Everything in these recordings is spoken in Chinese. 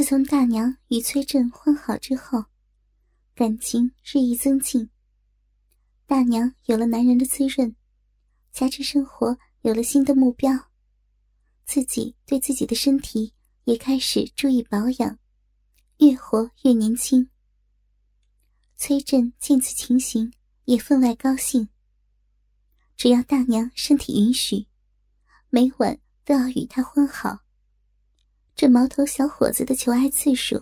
自从大娘与崔振欢好之后，感情日益增进。大娘有了男人的滋润，加之生活有了新的目标，自己对自己的身体也开始注意保养，越活越年轻。崔振见此情形，也分外高兴。只要大娘身体允许，每晚都要与他欢好。这毛头小伙子的求爱次数，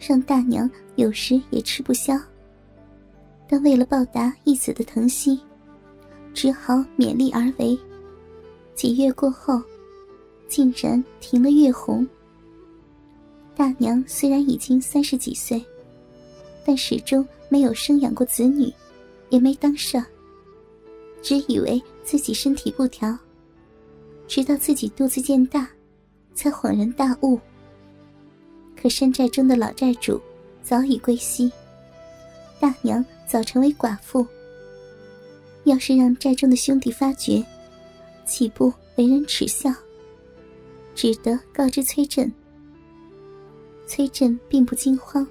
让大娘有时也吃不消。但为了报答义子的疼惜，只好勉力而为。几月过后，竟然停了月红。大娘虽然已经三十几岁，但始终没有生养过子女，也没当事儿，只以为自己身体不调，直到自己肚子渐大。才恍然大悟。可山寨中的老寨主早已归西，大娘早成为寡妇。要是让寨中的兄弟发觉，岂不为人耻笑？只得告知崔振。崔振并不惊慌，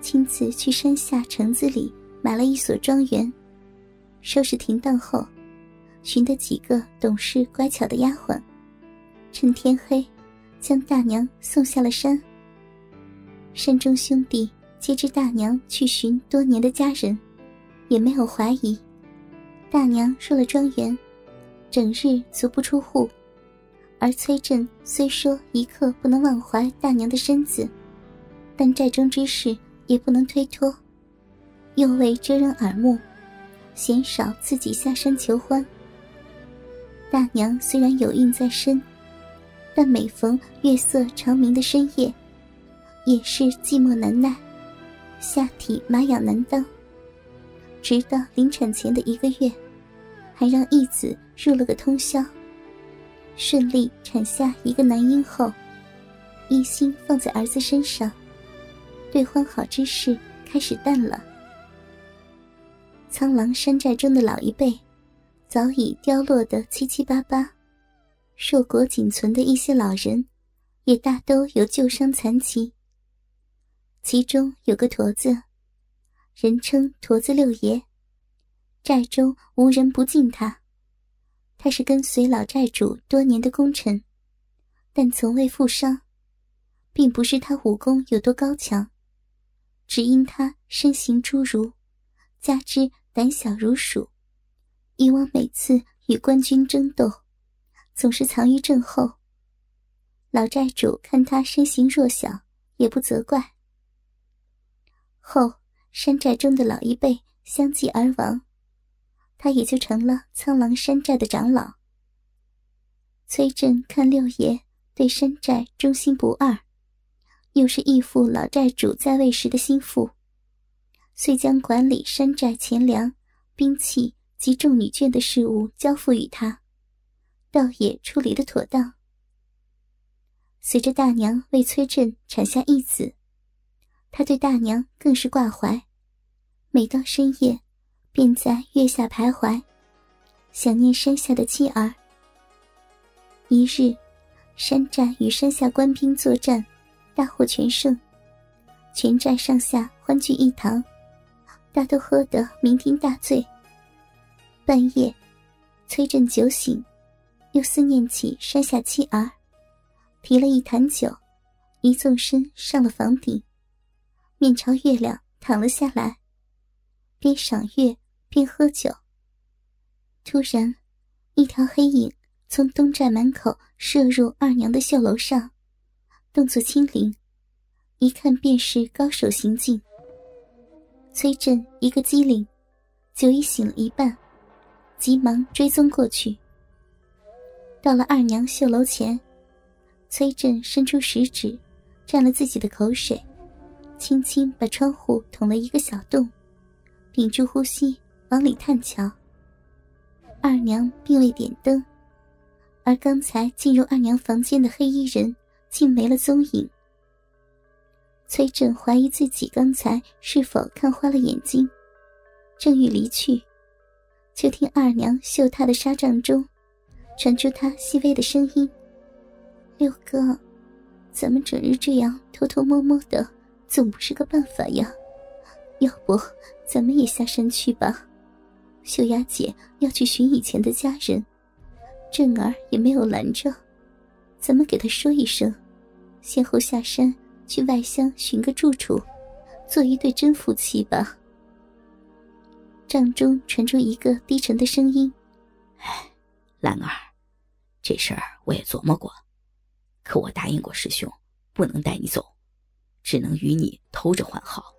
亲自去山下城子里买了一所庄园，收拾停当后，寻得几个懂事乖巧的丫鬟。趁天黑，将大娘送下了山。山中兄弟皆知大娘去寻多年的家人，也没有怀疑。大娘入了庄园，整日足不出户。而崔振虽说一刻不能忘怀大娘的身子，但寨中之事也不能推脱，又为遮人耳目，鲜少自己下山求欢。大娘虽然有孕在身。但每逢月色长明的深夜，也是寂寞难耐，下体麻痒难当。直到临产前的一个月，还让义子入了个通宵，顺利产下一个男婴后，一心放在儿子身上，对欢好之事开始淡了。苍狼山寨中的老一辈，早已凋落的七七八八。硕果仅存的一些老人，也大都有旧伤残疾。其中有个驼子，人称驼子六爷，寨中无人不敬他。他是跟随老寨主多年的功臣，但从未负伤，并不是他武功有多高强，只因他身形侏儒，加之胆小如鼠，以往每次与官军争斗。总是藏于阵后。老寨主看他身形弱小，也不责怪。后山寨中的老一辈相继而亡，他也就成了苍狼山寨的长老。崔振看六爷对山寨忠心不二，又是义父老寨主在位时的心腹，遂将管理山寨钱粮、兵器及众女眷的事务交付于他。倒也处理的妥当。随着大娘为崔振产下一子，他对大娘更是挂怀，每到深夜，便在月下徘徊，想念山下的妻儿。一日，山寨与山下官兵作战，大获全胜，全寨上下欢聚一堂，大都喝得酩酊大醉。半夜，崔振酒醒。又思念起山下妻儿，提了一坛酒，一纵身上了房顶，面朝月亮躺了下来，边赏月边喝酒。突然，一条黑影从东寨门口射入二娘的绣楼上，动作轻灵，一看便是高手行径。崔振一个机灵，酒已醒了一半，急忙追踪过去。到了二娘绣楼前，崔振伸出食指，蘸了自己的口水，轻轻把窗户捅了一个小洞，屏住呼吸往里探瞧。二娘并未点灯，而刚才进入二娘房间的黑衣人竟没了踪影。崔振怀疑自己刚才是否看花了眼睛，正欲离去，就听二娘绣榻的纱帐中。传出他细微的声音：“六哥，咱们整日这样偷偷摸摸的，总不是个办法呀。要不，咱们也下山去吧。秀雅姐要去寻以前的家人，正儿也没有拦着。咱们给她说一声，先后下山去外乡寻个住处，做一对真夫妻吧。帐中传出一个低沉的声音：“哎，兰儿，这事儿我也琢磨过。”可我答应过师兄，不能带你走，只能与你偷着换好。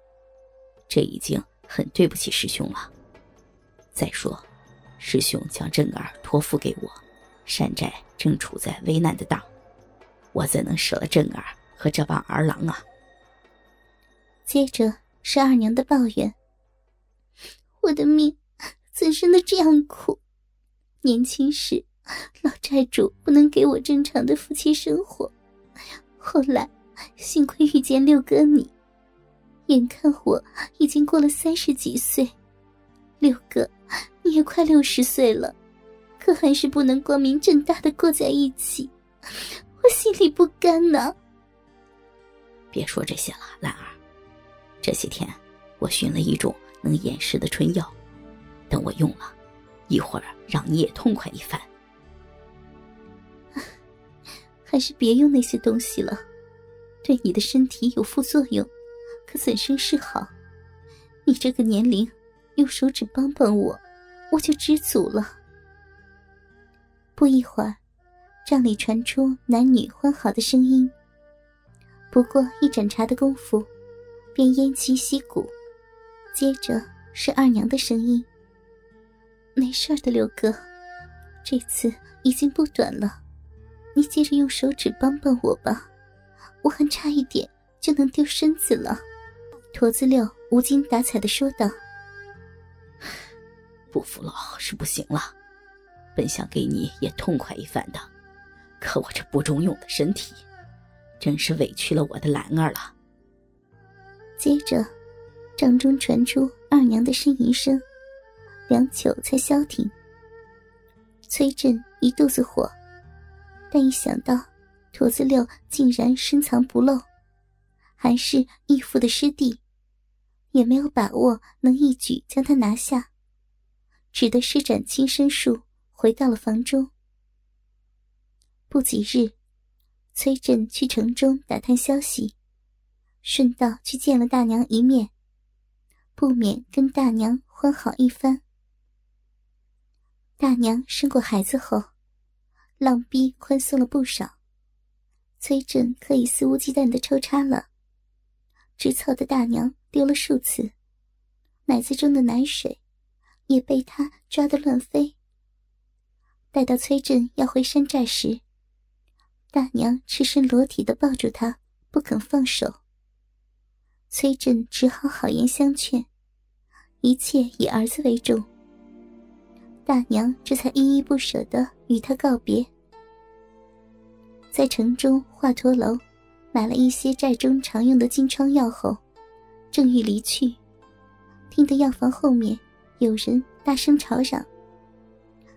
这已经很对不起师兄了。再说，师兄将振儿托付给我，山寨正处在危难的当，我怎能舍了振儿和这帮儿郎啊？接着是二娘的抱怨：“我的命怎生的这样苦？年轻时……”老债主不能给我正常的夫妻生活，后来幸亏遇见六哥你，眼看我已经过了三十几岁，六哥你也快六十岁了，可还是不能光明正大的过在一起，我心里不甘呐。别说这些了，兰儿，这些天我寻了一种能掩饰的春药，等我用了，一会儿让你也痛快一番。还是别用那些东西了，对你的身体有副作用，可怎生是好？你这个年龄，用手指帮帮我，我就知足了。不一会儿，帐里传出男女欢好的声音。不过一盏茶的功夫，便偃旗息鼓。接着是二娘的声音：“没事的，六哥，这次已经不短了。”你接着用手指帮帮我吧，我还差一点就能丢身子了。”驼子六无精打采的说道。“不服老是不行了，本想给你也痛快一番的，可我这不中用的身体，真是委屈了我的兰儿了。”接着，帐中传出二娘的呻吟声，良久才消停。崔振一肚子火。但一想到驼子六竟然深藏不露，还是义父的师弟，也没有把握能一举将他拿下，只得施展轻身术，回到了房中。不几日，崔振去城中打探消息，顺道去见了大娘一面，不免跟大娘欢好一番。大娘生过孩子后。浪逼宽松了不少，崔振可以肆无忌惮的抽插了。直操的大娘丢了数次，奶子中的奶水也被他抓得乱飞。待到崔振要回山寨时，大娘赤身裸体的抱住他，不肯放手。崔振只好好言相劝，一切以儿子为重。大娘这才依依不舍的与他告别，在城中华佗楼买了一些寨中常用的金疮药后，正欲离去，听得药房后面有人大声吵嚷，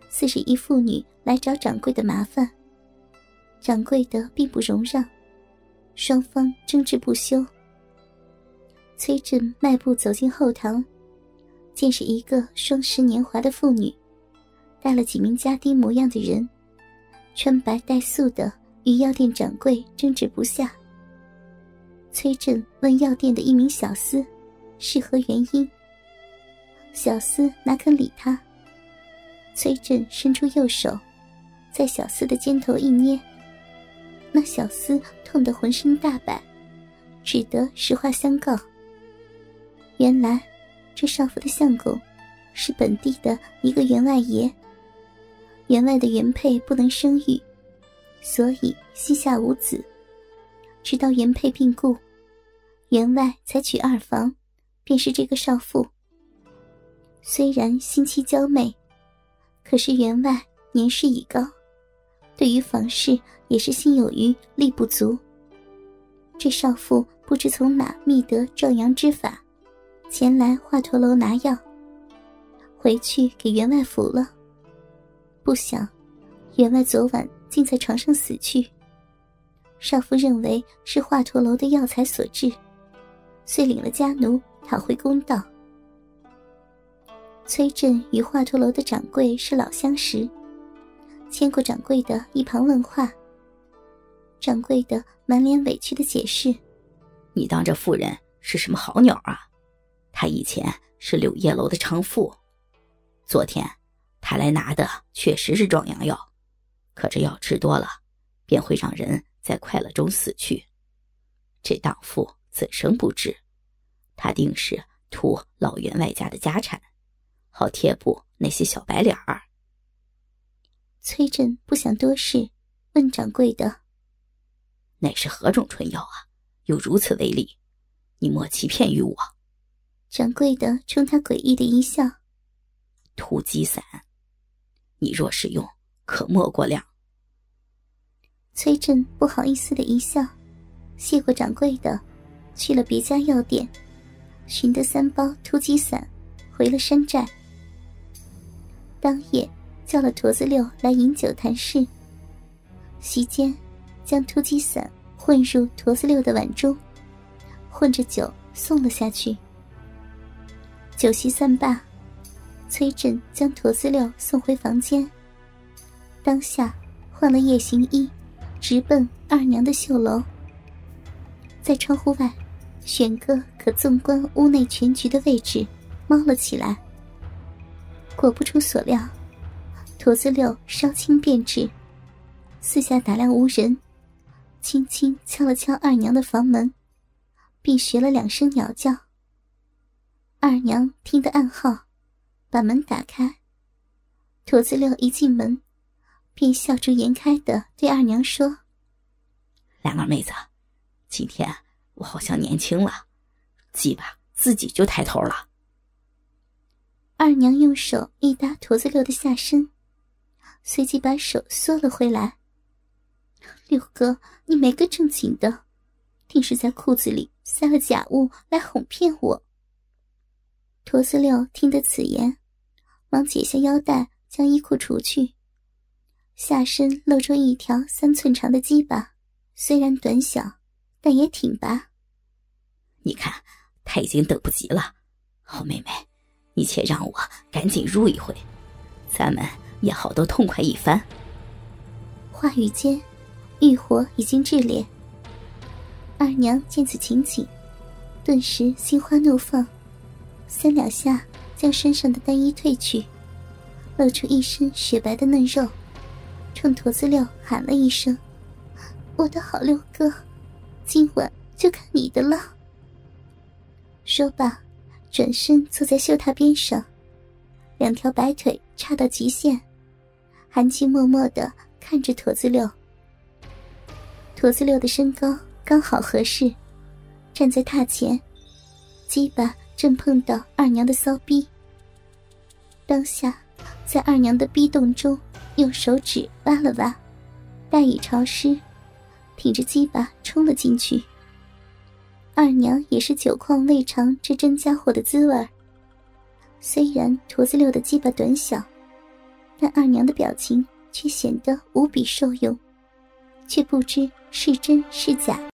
似是一妇女来找掌柜的麻烦。掌柜的并不容让，双方争执不休。崔振迈步走进后堂，见是一个双十年华的妇女。带了几名家丁模样的人，穿白带素的，与药店掌柜争执不下。崔振问药店的一名小厮，是何原因？小厮哪肯理他。崔振伸出右手，在小厮的肩头一捏，那小厮痛得浑身大摆，只得实话相告。原来，这少妇的相公，是本地的一个员外爷。员外的原配不能生育，所以膝下无子。直到原配病故，员外才娶二房，便是这个少妇。虽然心妻娇媚，可是员外年事已高，对于房事也是心有余力不足。这少妇不知从哪觅得壮阳之法，前来华佗楼拿药，回去给员外服了。不想，员外昨晚竟在床上死去。少妇认为是华佗楼的药材所致，遂领了家奴讨回公道。崔振与华佗楼的掌柜是老相识，牵过掌柜的一旁问话。掌柜的满脸委屈的解释：“你当这妇人是什么好鸟啊？她以前是柳叶楼的娼妇，昨天她来拿的确实是壮阳药，可这药吃多了，便会让人在快乐中死去。这荡妇怎生不知？她定是图老员外家的家产。”好贴补那些小白脸儿。崔振不想多事，问掌柜的：“那是何种春药啊？有如此威力？你莫欺骗于我。”掌柜的冲他诡异的一笑：“突击散，你若使用，可莫过量。”崔振不好意思的一笑，谢过掌柜的，去了别家药店，寻得三包突击散，回了山寨。当夜叫了驼子六来饮酒谈事。席间，将突击散混入驼子六的碗中，混着酒送了下去。酒席散罢，崔振将驼子六送回房间。当下换了夜行衣，直奔二娘的绣楼。在窗户外，选个可纵观屋内全局的位置，猫了起来。果不出所料，驼子六稍轻便至，四下打量无人，轻轻敲了敲二娘的房门，并学了两声鸟叫。二娘听得暗号，把门打开。驼子六一进门，便笑逐颜开的对二娘说：“兰儿妹子，今天我好像年轻了，鸡巴自己就抬头了。”二娘用手一搭驼子六的下身，随即把手缩了回来。六哥，你没个正经的，定是在裤子里塞了假物来哄骗我。驼子六听得此言，忙解下腰带，将衣裤除去，下身露出一条三寸长的鸡巴，虽然短小，但也挺拔。你看，他已经等不及了，好妹妹。你且让我赶紧入一回，咱们也好都痛快一番。话语间，欲火已经炽烈。二娘见此情景，顿时心花怒放，三两下将身上的单衣褪去，露出一身雪白的嫩肉，冲驼子六喊了一声：“我的好六哥，今晚就看你的了。”说罢。转身坐在绣榻边上，两条白腿叉到极限，含情脉脉的看着驼子六。驼子六的身高刚好合适，站在榻前，鸡巴正碰到二娘的骚逼。当下，在二娘的逼洞中用手指挖了挖，待已潮湿，挺着鸡巴冲了进去。二娘也是久旷未尝这真家伙的滋味虽然驼子六的鸡巴短小，但二娘的表情却显得无比受用，却不知是真是假。